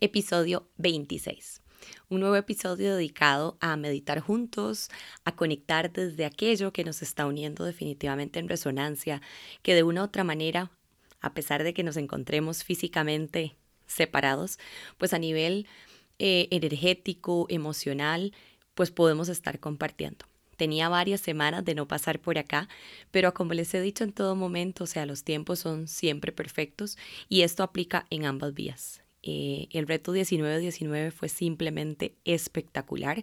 episodio 26. Un nuevo episodio dedicado a meditar juntos, a conectar desde aquello que nos está uniendo definitivamente en resonancia, que de una u otra manera, a pesar de que nos encontremos físicamente separados, pues a nivel eh, energético, emocional, pues podemos estar compartiendo. Tenía varias semanas de no pasar por acá, pero como les he dicho en todo momento, o sea, los tiempos son siempre perfectos y esto aplica en ambas vías. Eh, el reto 19-19 fue simplemente espectacular.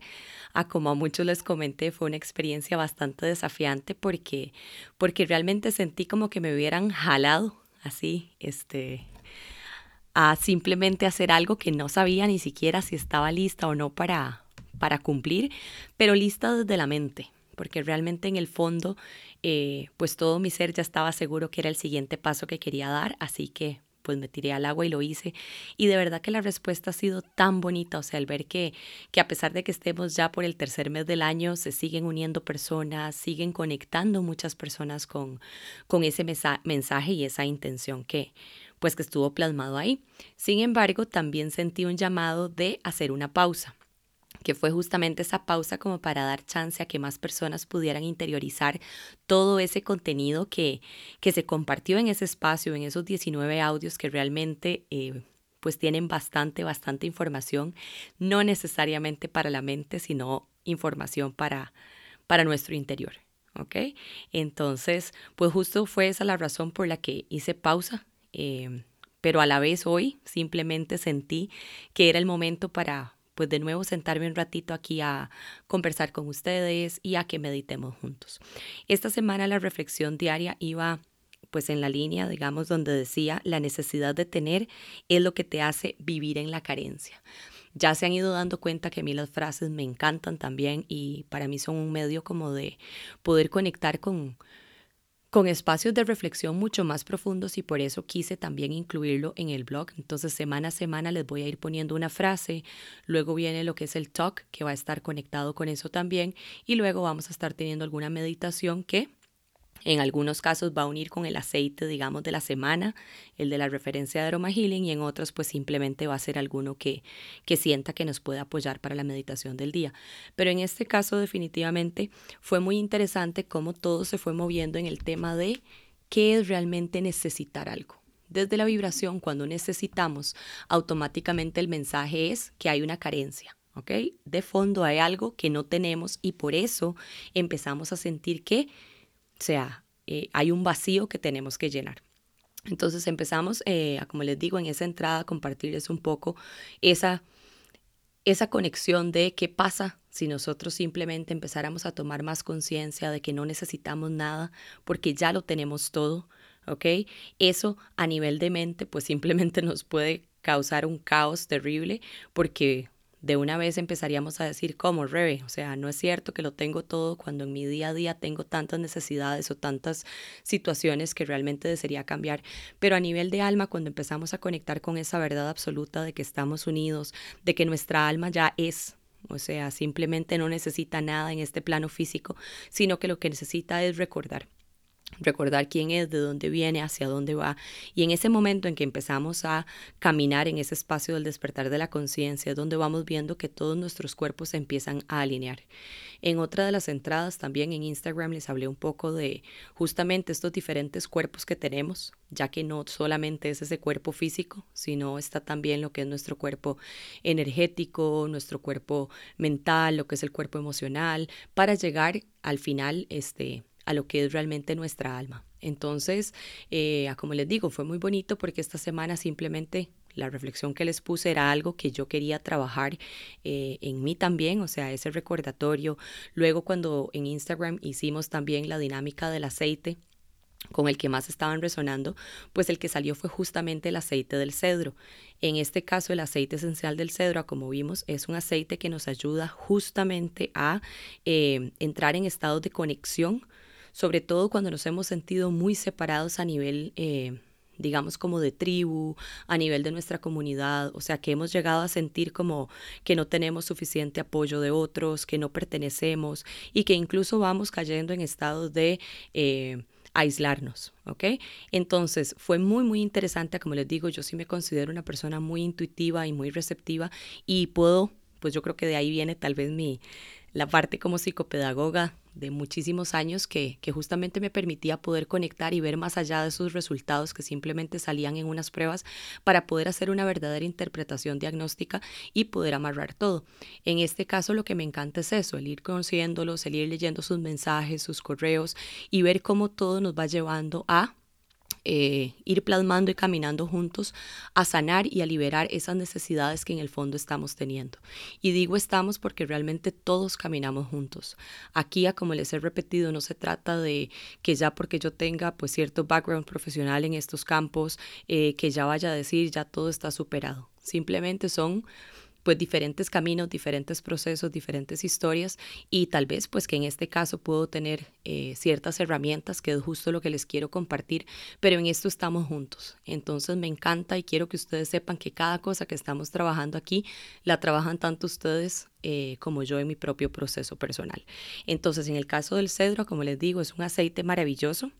A como a muchos les comenté, fue una experiencia bastante desafiante porque, porque realmente sentí como que me hubieran jalado así, este, a simplemente hacer algo que no sabía ni siquiera si estaba lista o no para, para cumplir, pero lista desde la mente porque realmente en el fondo, eh, pues todo mi ser ya estaba seguro que era el siguiente paso que quería dar, así que pues me tiré al agua y lo hice. Y de verdad que la respuesta ha sido tan bonita, o sea, el ver que, que a pesar de que estemos ya por el tercer mes del año, se siguen uniendo personas, siguen conectando muchas personas con, con ese mensaje y esa intención que pues que estuvo plasmado ahí. Sin embargo, también sentí un llamado de hacer una pausa que fue justamente esa pausa como para dar chance a que más personas pudieran interiorizar todo ese contenido que, que se compartió en ese espacio, en esos 19 audios que realmente... Eh, pues tienen bastante, bastante información, no necesariamente para la mente, sino información para, para nuestro interior. ¿Ok? Entonces, pues justo fue esa la razón por la que hice pausa, eh, pero a la vez hoy simplemente sentí que era el momento para, pues de nuevo sentarme un ratito aquí a conversar con ustedes y a que meditemos juntos. Esta semana la reflexión diaria iba pues en la línea, digamos, donde decía, la necesidad de tener es lo que te hace vivir en la carencia. Ya se han ido dando cuenta que a mí las frases me encantan también y para mí son un medio como de poder conectar con, con espacios de reflexión mucho más profundos y por eso quise también incluirlo en el blog. Entonces semana a semana les voy a ir poniendo una frase, luego viene lo que es el talk, que va a estar conectado con eso también, y luego vamos a estar teniendo alguna meditación que en algunos casos va a unir con el aceite, digamos, de la semana, el de la referencia de aroma healing, y en otros pues simplemente va a ser alguno que, que sienta que nos puede apoyar para la meditación del día. Pero en este caso definitivamente fue muy interesante cómo todo se fue moviendo en el tema de qué es realmente necesitar algo. Desde la vibración, cuando necesitamos, automáticamente el mensaje es que hay una carencia. ¿ok? De fondo hay algo que no tenemos y por eso empezamos a sentir que sea, eh, hay un vacío que tenemos que llenar. Entonces empezamos, eh, a, como les digo, en esa entrada a compartirles un poco esa, esa conexión de qué pasa si nosotros simplemente empezáramos a tomar más conciencia de que no necesitamos nada porque ya lo tenemos todo, ¿ok? Eso a nivel de mente pues simplemente nos puede causar un caos terrible porque de una vez empezaríamos a decir, ¿cómo, Rebe? O sea, no es cierto que lo tengo todo cuando en mi día a día tengo tantas necesidades o tantas situaciones que realmente desearía cambiar. Pero a nivel de alma, cuando empezamos a conectar con esa verdad absoluta de que estamos unidos, de que nuestra alma ya es o sea, simplemente no necesita nada en este plano físico, sino que lo que necesita es recordar recordar quién es, de dónde viene, hacia dónde va. Y en ese momento en que empezamos a caminar en ese espacio del despertar de la conciencia, es donde vamos viendo que todos nuestros cuerpos se empiezan a alinear. En otra de las entradas también en Instagram les hablé un poco de justamente estos diferentes cuerpos que tenemos, ya que no solamente es ese cuerpo físico, sino está también lo que es nuestro cuerpo energético, nuestro cuerpo mental, lo que es el cuerpo emocional, para llegar al final este a lo que es realmente nuestra alma. Entonces, eh, como les digo, fue muy bonito porque esta semana simplemente la reflexión que les puse era algo que yo quería trabajar eh, en mí también, o sea, ese recordatorio. Luego cuando en Instagram hicimos también la dinámica del aceite, con el que más estaban resonando, pues el que salió fue justamente el aceite del cedro. En este caso, el aceite esencial del cedro, como vimos, es un aceite que nos ayuda justamente a eh, entrar en estados de conexión, sobre todo cuando nos hemos sentido muy separados a nivel... Eh, digamos como de tribu, a nivel de nuestra comunidad, o sea, que hemos llegado a sentir como que no tenemos suficiente apoyo de otros, que no pertenecemos y que incluso vamos cayendo en estados de eh, aislarnos, ¿ok? Entonces fue muy, muy interesante, como les digo, yo sí me considero una persona muy intuitiva y muy receptiva y puedo, pues yo creo que de ahí viene tal vez mi, la parte como psicopedagoga de muchísimos años que, que, justamente me permitía poder conectar y ver más allá de esos resultados que simplemente salían en unas pruebas para poder hacer una verdadera interpretación diagnóstica y poder amarrar todo. En este caso lo que me encanta es eso, el ir conociéndolos, el ir leyendo sus mensajes, sus correos y ver cómo todo nos va llevando a eh, ir plasmando y caminando juntos a sanar y a liberar esas necesidades que en el fondo estamos teniendo. Y digo estamos porque realmente todos caminamos juntos. Aquí, como les he repetido, no se trata de que ya porque yo tenga pues cierto background profesional en estos campos, eh, que ya vaya a decir ya todo está superado. Simplemente son pues diferentes caminos, diferentes procesos, diferentes historias y tal vez pues que en este caso puedo tener eh, ciertas herramientas que es justo lo que les quiero compartir, pero en esto estamos juntos. Entonces me encanta y quiero que ustedes sepan que cada cosa que estamos trabajando aquí la trabajan tanto ustedes eh, como yo en mi propio proceso personal. Entonces en el caso del cedro, como les digo, es un aceite maravilloso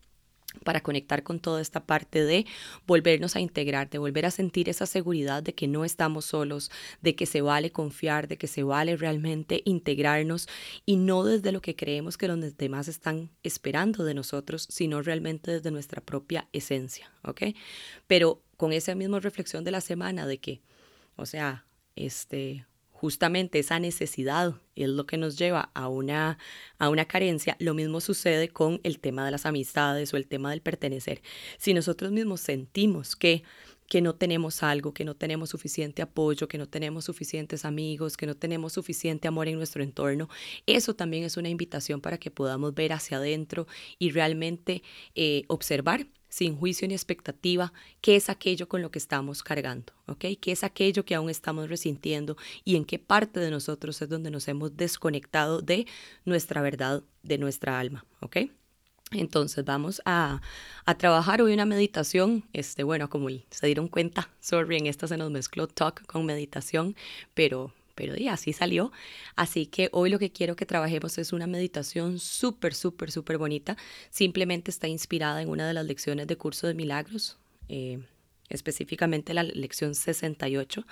para conectar con toda esta parte de volvernos a integrar, de volver a sentir esa seguridad de que no estamos solos, de que se vale confiar, de que se vale realmente integrarnos y no desde lo que creemos que los demás están esperando de nosotros, sino realmente desde nuestra propia esencia, ¿ok? Pero con esa misma reflexión de la semana de que, o sea, este, justamente esa necesidad es lo que nos lleva a una, a una carencia, lo mismo sucede con el tema de las amistades o el tema del pertenecer. Si nosotros mismos sentimos que que no tenemos algo, que no tenemos suficiente apoyo, que no tenemos suficientes amigos, que no tenemos suficiente amor en nuestro entorno. Eso también es una invitación para que podamos ver hacia adentro y realmente eh, observar sin juicio ni expectativa, qué es aquello con lo que estamos cargando, ¿ok? ¿Qué es aquello que aún estamos resintiendo y en qué parte de nosotros es donde nos hemos desconectado de nuestra verdad, de nuestra alma, ¿ok? Entonces vamos a, a, trabajar hoy una meditación, este, bueno, como se dieron cuenta, sorry, en esta se nos mezcló talk con meditación, pero pero ya así salió. Así que hoy lo que quiero que trabajemos es una meditación súper, súper, súper bonita. Simplemente está inspirada en una de las lecciones de curso de milagros, eh, específicamente la lección 68,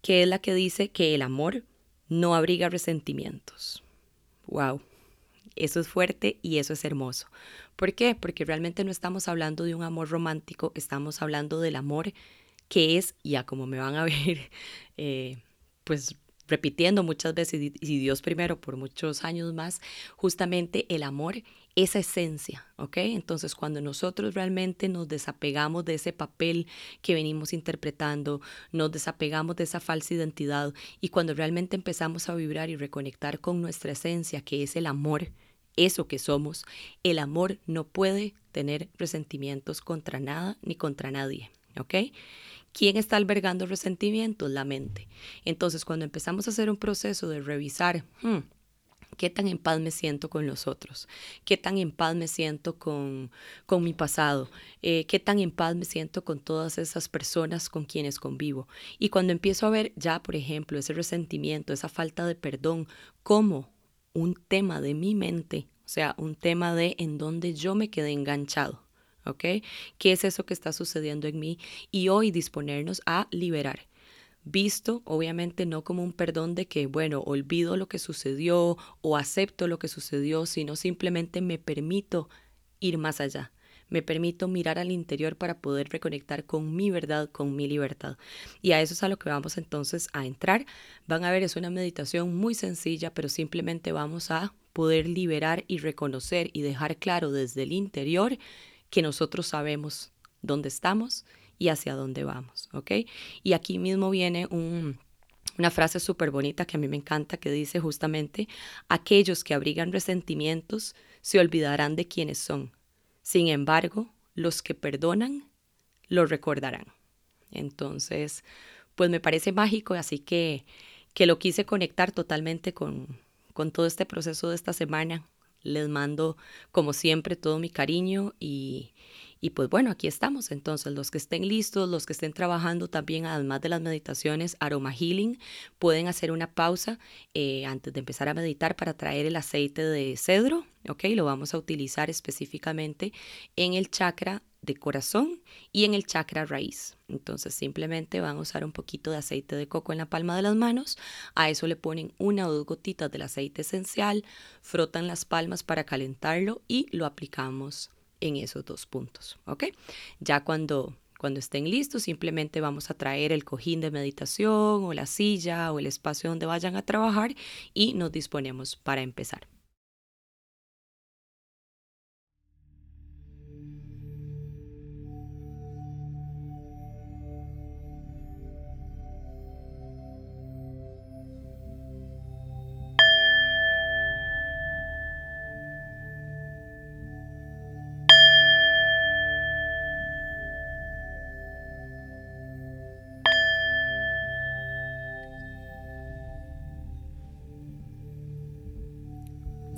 que es la que dice que el amor no abriga resentimientos. ¡Wow! Eso es fuerte y eso es hermoso. ¿Por qué? Porque realmente no estamos hablando de un amor romántico, estamos hablando del amor que es, ya como me van a ver, eh, pues repitiendo muchas veces, y Dios primero por muchos años más, justamente el amor, esa esencia, ¿ok? Entonces cuando nosotros realmente nos desapegamos de ese papel que venimos interpretando, nos desapegamos de esa falsa identidad y cuando realmente empezamos a vibrar y reconectar con nuestra esencia, que es el amor, eso que somos, el amor no puede tener resentimientos contra nada ni contra nadie, ¿ok? ¿Quién está albergando resentimientos? La mente. Entonces, cuando empezamos a hacer un proceso de revisar, hmm, ¿qué tan en paz me siento con los otros? ¿Qué tan en paz me siento con, con mi pasado? Eh, ¿Qué tan en paz me siento con todas esas personas con quienes convivo? Y cuando empiezo a ver ya, por ejemplo, ese resentimiento, esa falta de perdón, como un tema de mi mente, o sea, un tema de en donde yo me quedé enganchado. ¿ok? ¿Qué es eso que está sucediendo en mí? Y hoy disponernos a liberar. Visto, obviamente, no como un perdón de que, bueno, olvido lo que sucedió o acepto lo que sucedió, sino simplemente me permito ir más allá. Me permito mirar al interior para poder reconectar con mi verdad, con mi libertad. Y a eso es a lo que vamos entonces a entrar. Van a ver, es una meditación muy sencilla, pero simplemente vamos a poder liberar y reconocer y dejar claro desde el interior que nosotros sabemos dónde estamos y hacia dónde vamos, ¿ok? Y aquí mismo viene una frase súper bonita que a mí me encanta que dice justamente, aquellos que abrigan resentimientos se olvidarán de quiénes son, Sin embargo, los que perdonan lo recordarán. Entonces, pues me parece mágico, así que, que lo quise conectar totalmente con, con todo este proceso de esta semana. Les mando, como siempre, todo mi cariño y, y pues bueno, aquí estamos. Entonces, los que estén listos, los que estén trabajando también, además de las meditaciones, aroma healing, pueden hacer una pausa eh, antes de empezar a meditar para traer el aceite de cedro. Ok, lo vamos a utilizar específicamente en el chakra de corazón y en el chakra raíz. Entonces simplemente van a usar un poquito de aceite de coco en la palma de las manos, a eso le ponen una o dos gotitas del aceite esencial, frotan las palmas para calentarlo y lo aplicamos en esos dos puntos, ¿ok? Ya cuando, cuando estén listos, simplemente vamos a traer el cojín de meditación o la silla o el espacio donde vayan a trabajar y nos disponemos para empezar.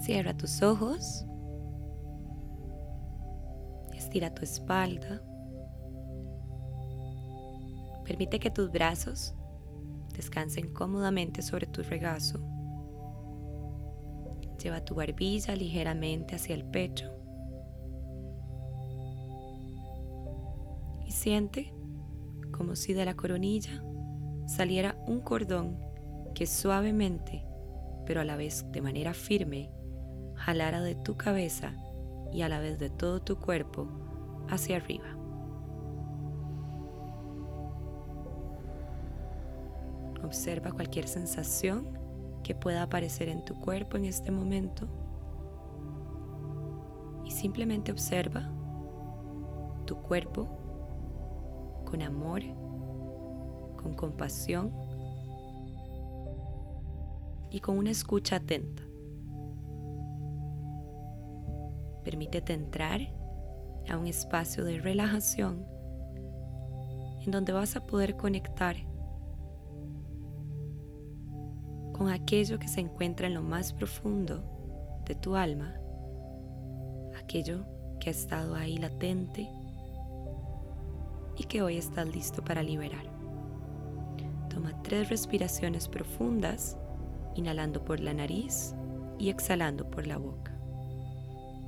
Cierra tus ojos. Estira tu espalda. Permite que tus brazos descansen cómodamente sobre tu regazo. Lleva tu barbilla ligeramente hacia el pecho. Y siente como si de la coronilla saliera un cordón que suavemente, pero a la vez de manera firme, jalara de tu cabeza y a la vez de todo tu cuerpo hacia arriba. Observa cualquier sensación que pueda aparecer en tu cuerpo en este momento y simplemente observa tu cuerpo con amor, con compasión y con una escucha atenta. Permítete entrar a un espacio de relajación en donde vas a poder conectar con aquello que se encuentra en lo más profundo de tu alma, aquello que ha estado ahí latente y que hoy estás listo para liberar. Toma tres respiraciones profundas, inhalando por la nariz y exhalando por la boca.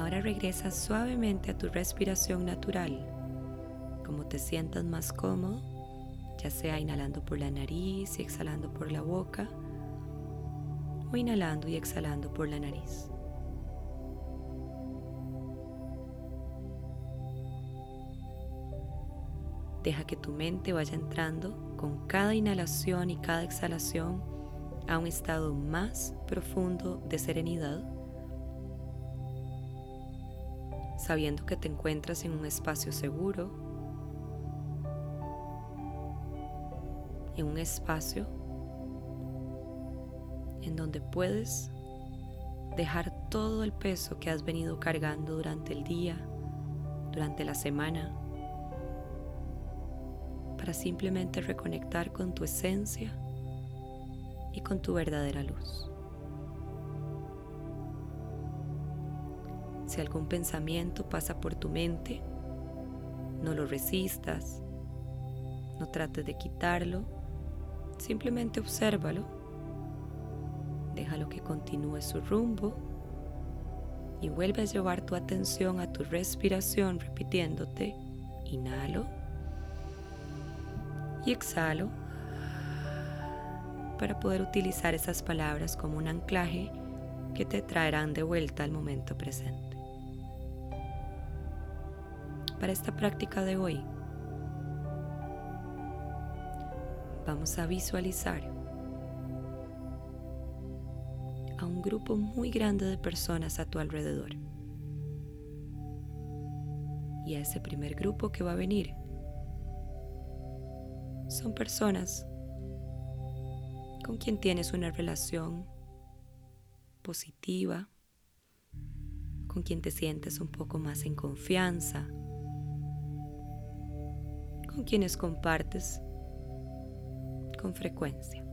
Ahora regresa suavemente a tu respiración natural, como te sientas más cómodo, ya sea inhalando por la nariz y exhalando por la boca, o inhalando y exhalando por la nariz. Deja que tu mente vaya entrando con cada inhalación y cada exhalación a un estado más profundo de serenidad sabiendo que te encuentras en un espacio seguro, en un espacio en donde puedes dejar todo el peso que has venido cargando durante el día, durante la semana, para simplemente reconectar con tu esencia y con tu verdadera luz. Si algún pensamiento pasa por tu mente, no lo resistas, no trates de quitarlo, simplemente obsérvalo, déjalo que continúe su rumbo y vuelve a llevar tu atención a tu respiración repitiéndote, inhalo y exhalo para poder utilizar esas palabras como un anclaje que te traerán de vuelta al momento presente. Para esta práctica de hoy, vamos a visualizar a un grupo muy grande de personas a tu alrededor. Y a ese primer grupo que va a venir son personas con quien tienes una relación positiva, con quien te sientes un poco más en confianza, con quienes compartes con frecuencia.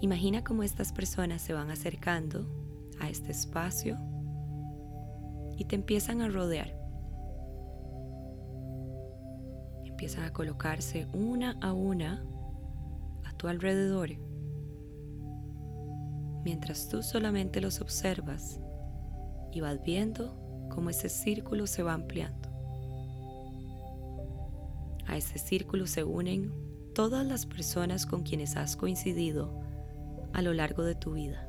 Imagina cómo estas personas se van acercando a este espacio y te empiezan a rodear. Empiezan a colocarse una a una a tu alrededor, mientras tú solamente los observas y vas viendo cómo ese círculo se va ampliando. A ese círculo se unen todas las personas con quienes has coincidido a lo largo de tu vida.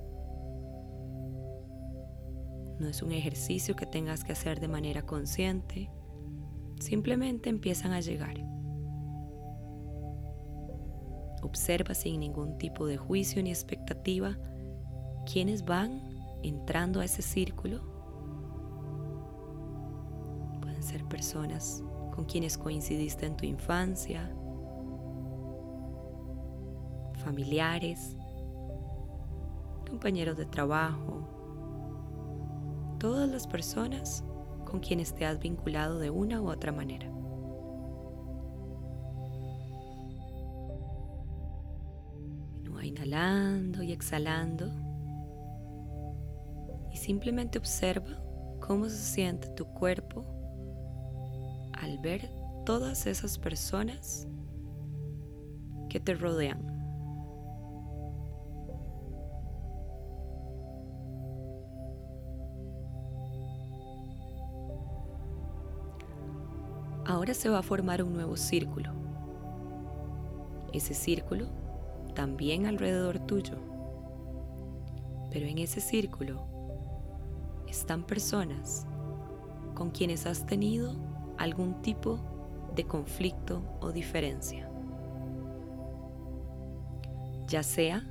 No es un ejercicio que tengas que hacer de manera consciente, simplemente empiezan a llegar. Observa sin ningún tipo de juicio ni expectativa quiénes van entrando a ese círculo. Pueden ser personas con quienes coincidiste en tu infancia, familiares, compañeros de trabajo, todas las personas con quienes te has vinculado de una u otra manera. inhalando y exhalando y simplemente observa cómo se siente tu cuerpo al ver todas esas personas que te rodean. Ahora se va a formar un nuevo círculo. Ese círculo también alrededor tuyo. Pero en ese círculo están personas con quienes has tenido algún tipo de conflicto o diferencia. Ya sea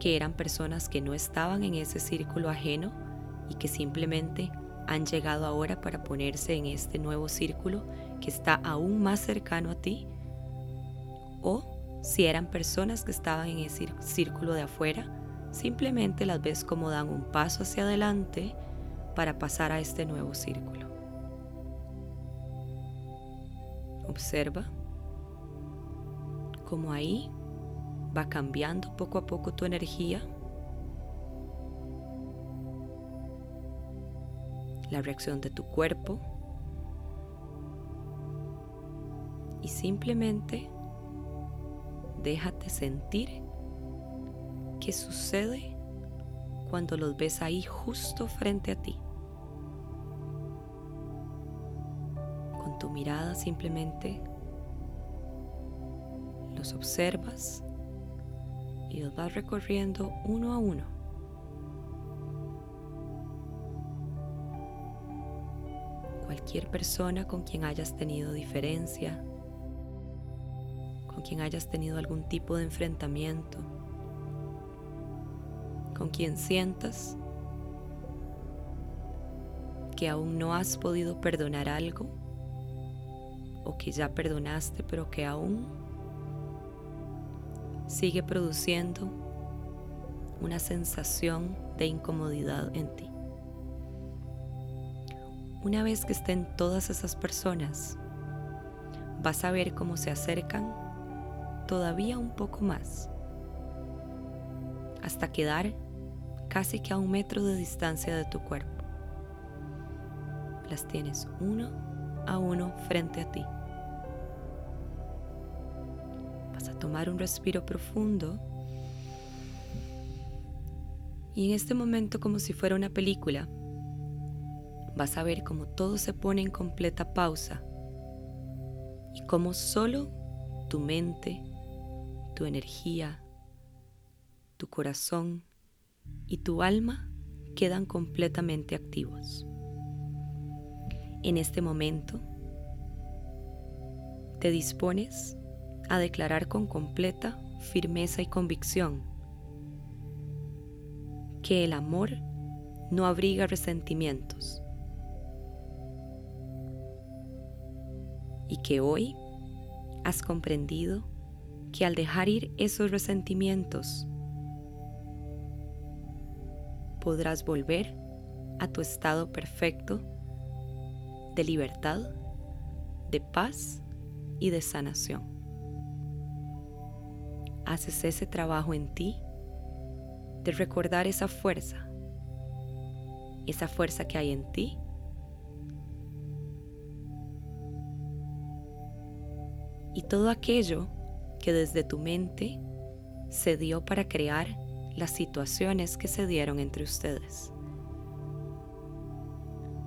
que eran personas que no estaban en ese círculo ajeno y que simplemente han llegado ahora para ponerse en este nuevo círculo que está aún más cercano a ti, o si eran personas que estaban en ese círculo de afuera, simplemente las ves como dan un paso hacia adelante para pasar a este nuevo círculo. Observa cómo ahí va cambiando poco a poco tu energía la reacción de tu cuerpo y simplemente déjate sentir qué sucede cuando los ves ahí justo frente a ti. Tu mirada simplemente los observas y los vas recorriendo uno a uno. cualquier persona con quien hayas tenido diferencia, con quien hayas tenido algún tipo de enfrentamiento, con quien sientas que aún no has podido perdonar algo o que ya perdonaste pero que aún sigue produciendo una sensación de incomodidad en ti. Una vez que estén todas esas personas, vas a ver cómo se acercan todavía un poco más, hasta quedar casi que a un metro de distancia de tu cuerpo. Las tienes uno a uno frente a ti. Vas a tomar un respiro profundo y en este momento como si fuera una película, vas a ver cómo todo se pone en completa pausa y cómo solo tu mente, tu energía, tu corazón y tu alma quedan completamente activos. En este momento, te dispones a declarar con completa firmeza y convicción que el amor no abriga resentimientos y que hoy has comprendido que al dejar ir esos resentimientos podrás volver a tu estado perfecto de libertad, de paz y de sanación. Haces ese trabajo en ti de recordar esa fuerza, esa fuerza que hay en ti. Y todo aquello que desde tu mente se dio para crear las situaciones que se dieron entre ustedes,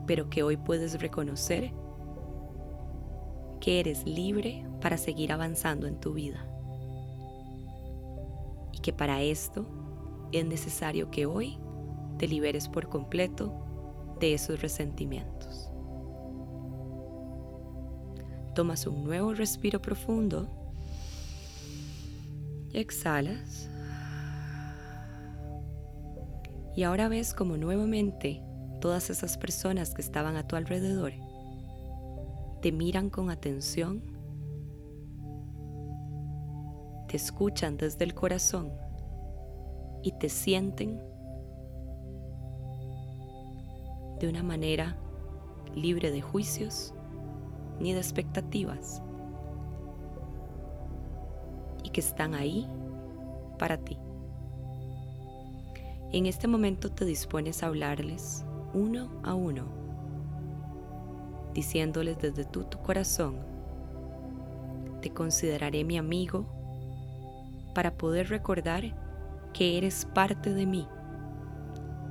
pero que hoy puedes reconocer que eres libre para seguir avanzando en tu vida y que para esto es necesario que hoy te liberes por completo de esos resentimientos. Tomas un nuevo respiro profundo y exhalas. Y ahora ves como nuevamente todas esas personas que estaban a tu alrededor te miran con atención, te escuchan desde el corazón y te sienten de una manera libre de juicios ni de expectativas y que están ahí para ti. En este momento te dispones a hablarles uno a uno, diciéndoles desde tu, tu corazón, te consideraré mi amigo para poder recordar que eres parte de mí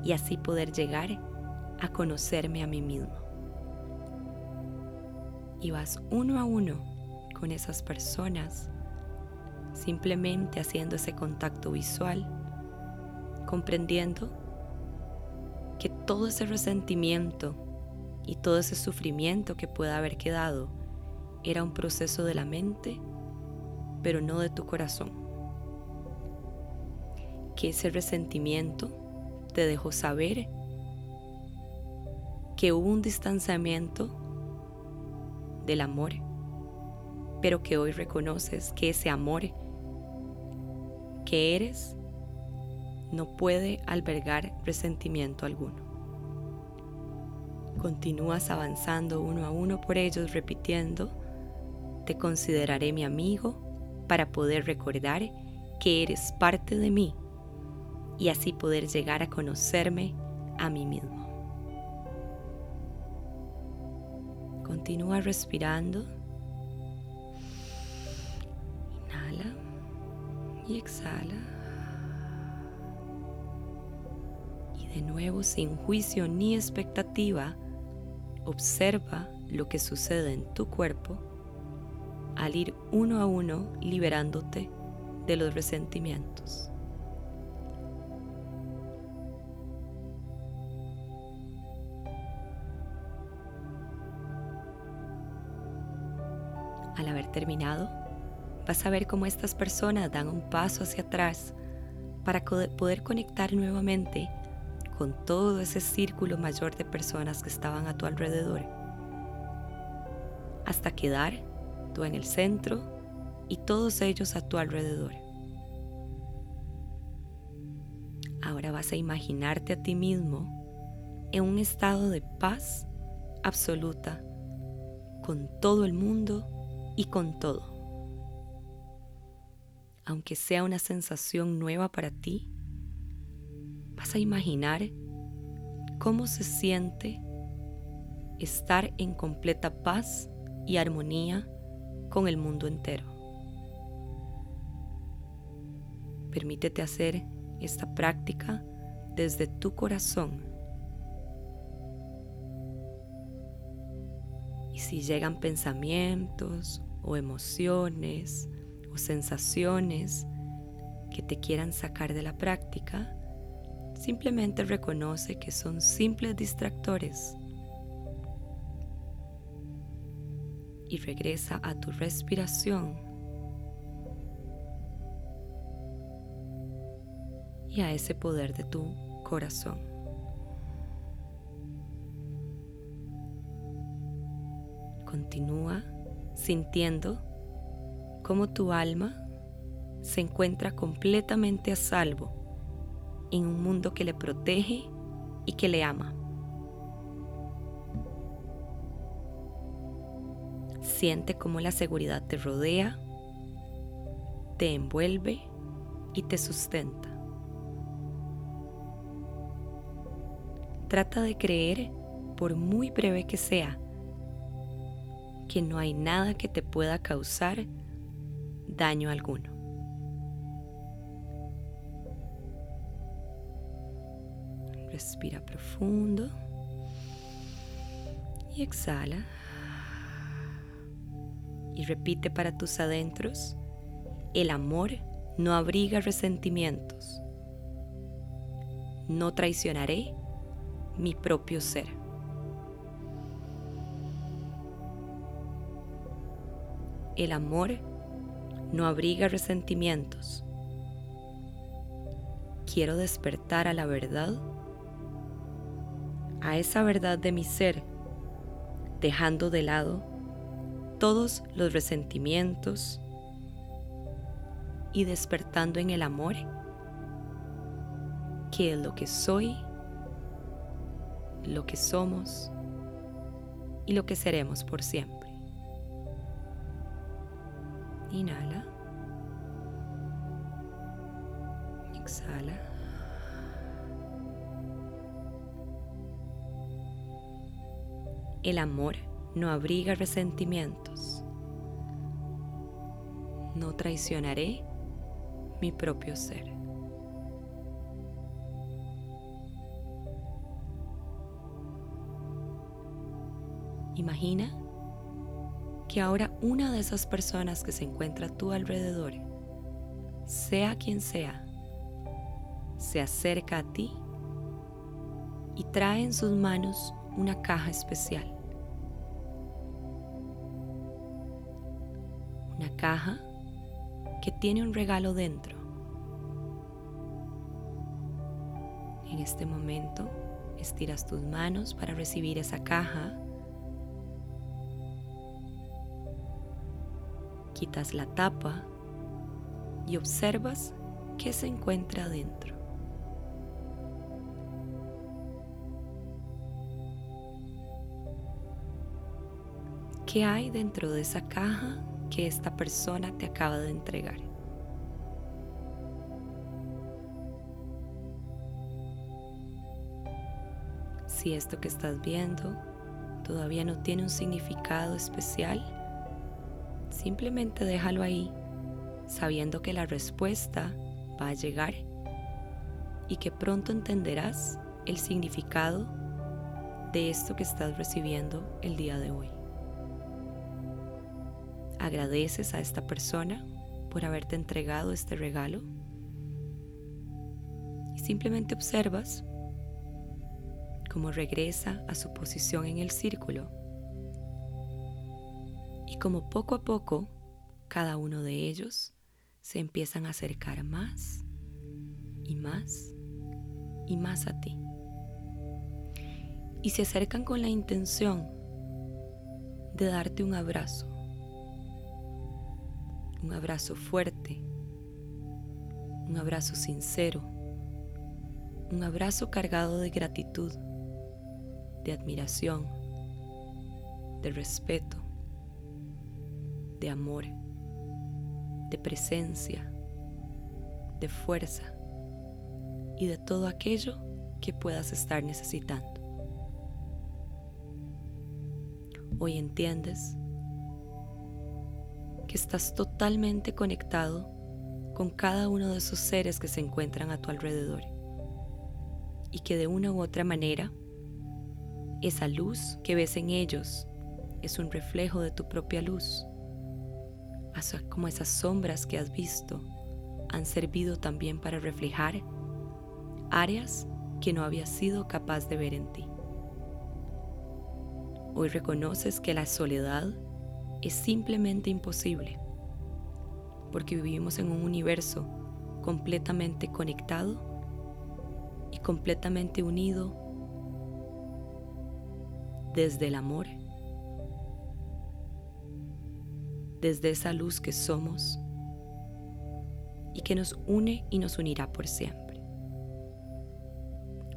y así poder llegar a conocerme a mí mismo. Y vas uno a uno con esas personas, simplemente haciendo ese contacto visual, comprendiendo todo ese resentimiento y todo ese sufrimiento que pueda haber quedado era un proceso de la mente, pero no de tu corazón que ese resentimiento te dejó saber que hubo un distanciamiento del amor, pero que hoy reconoces que ese amor que eres no puede albergar resentimiento alguno. Continúas avanzando uno a uno por ellos repitiendo, te consideraré mi amigo para poder recordar que eres parte de mí y así poder llegar a conocerme a mí mismo. Continúa respirando. Inhala y exhala. Y de nuevo, sin juicio ni expectativa, observa lo que sucede en tu cuerpo al ir uno a uno liberándote de los resentimientos. al haber terminado, vas a ver cómo estas personas dan un paso hacia atrás para poder conectar nuevamente con todo ese círculo mayor de personas que estaban a tu alrededor, hasta quedar tú en el centro y todos ellos a tu alrededor. Ahora vas a imaginarte a ti mismo en un estado de paz absoluta con todo el mundo y con todo. Aunque sea una sensación nueva para ti, vas a imaginar cómo se siente estar en completa paz y armonía con el mundo entero. Permítete hacer esta práctica desde tu corazón. Y si llegan pensamientos o emociones o sensaciones que te quieran sacar de la práctica, simplemente reconoce que son simples distractores y regresa a tu respiración y a ese poder de tu corazón. Continúa sintiendo cómo tu alma se encuentra completamente a salvo en un mundo que le protege y que le ama. Siente cómo la seguridad te rodea, te envuelve y te sustenta. Trata de creer, por muy breve que sea, que no hay nada que te pueda causar daño alguno. Respira profundo y exhala y repite para tus adentros, el amor no abriga resentimientos. No traicionaré mi propio ser. El amor no abriga resentimientos. Quiero despertar a la verdad, a esa verdad de mi ser, dejando de lado todos los resentimientos y despertando en el amor, que es lo que soy, lo que somos y lo que seremos por siempre. Inhala. Exhala. El amor no abriga resentimientos. No traicionaré mi propio ser. Imagina que ahora una de esas personas que se encuentra a tu alrededor, sea quien sea, se acerca a ti y trae en sus manos una caja especial. Caja que tiene un regalo dentro. En este momento estiras tus manos para recibir esa caja. Quitas la tapa y observas qué se encuentra dentro. ¿Qué hay dentro de esa caja que esta persona te acaba de entregar. Si esto que estás viendo todavía no tiene un significado especial, simplemente déjalo ahí, sabiendo que la respuesta va a llegar y que pronto entenderás el significado de esto que estás recibiendo el día de hoy agradeces a esta persona por haberte entregado este regalo y simplemente observas cómo regresa a su posición en el círculo y como poco a poco cada uno de ellos se empiezan a acercar más y más y más a ti. Y se acercan con la intención de darte un abrazo un abrazo fuerte, un abrazo sincero, un abrazo cargado de gratitud, de admiración, de respeto, de amor, de presencia, de fuerza y de todo aquello que puedas estar necesitando. Hoy entiendes estás totalmente conectado con cada uno de esos seres que se encuentran a tu alrededor y que de una u otra manera esa luz que ves en ellos es un reflejo de tu propia luz, como esas sombras que has visto han servido también para reflejar áreas que no habías sido capaz de ver en ti. Hoy reconoces que la soledad es simplemente imposible, porque vivimos en un universo completamente conectado y completamente unido desde el amor, desde esa luz que somos y que nos une y nos unirá por siempre.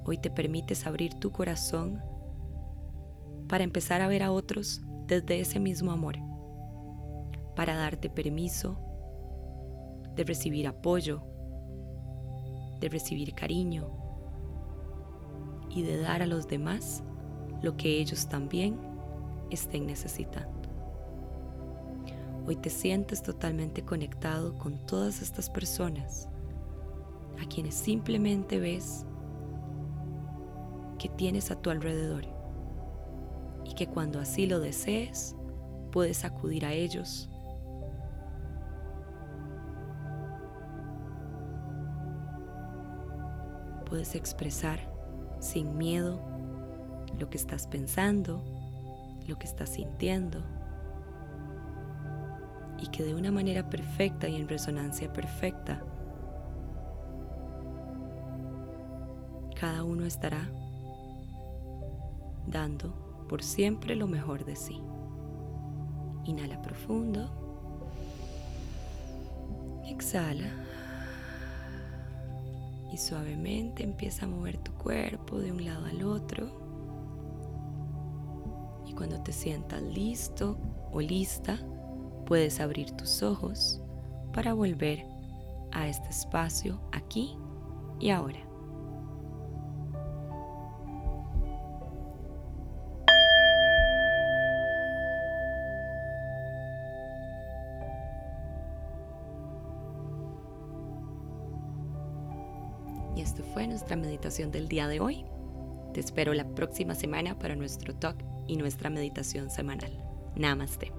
Hoy te permites abrir tu corazón para empezar a ver a otros desde ese mismo amor, para darte permiso de recibir apoyo, de recibir cariño y de dar a los demás lo que ellos también estén necesitando. Hoy te sientes totalmente conectado con todas estas personas a quienes simplemente ves que tienes a tu alrededor y que cuando así lo desees puedes acudir a ellos. Puedes expresar sin miedo lo que estás pensando, lo que estás sintiendo y que de una manera perfecta y en resonancia perfecta cada uno estará dando por siempre lo mejor de sí. Inhala profundo. Exhala. Suavemente empieza a mover tu cuerpo de un lado al otro. Y cuando te sientas listo o lista, puedes abrir tus ojos para volver a este espacio aquí y ahora. Del día de hoy. Te espero la próxima semana para nuestro talk y nuestra meditación semanal. Namaste.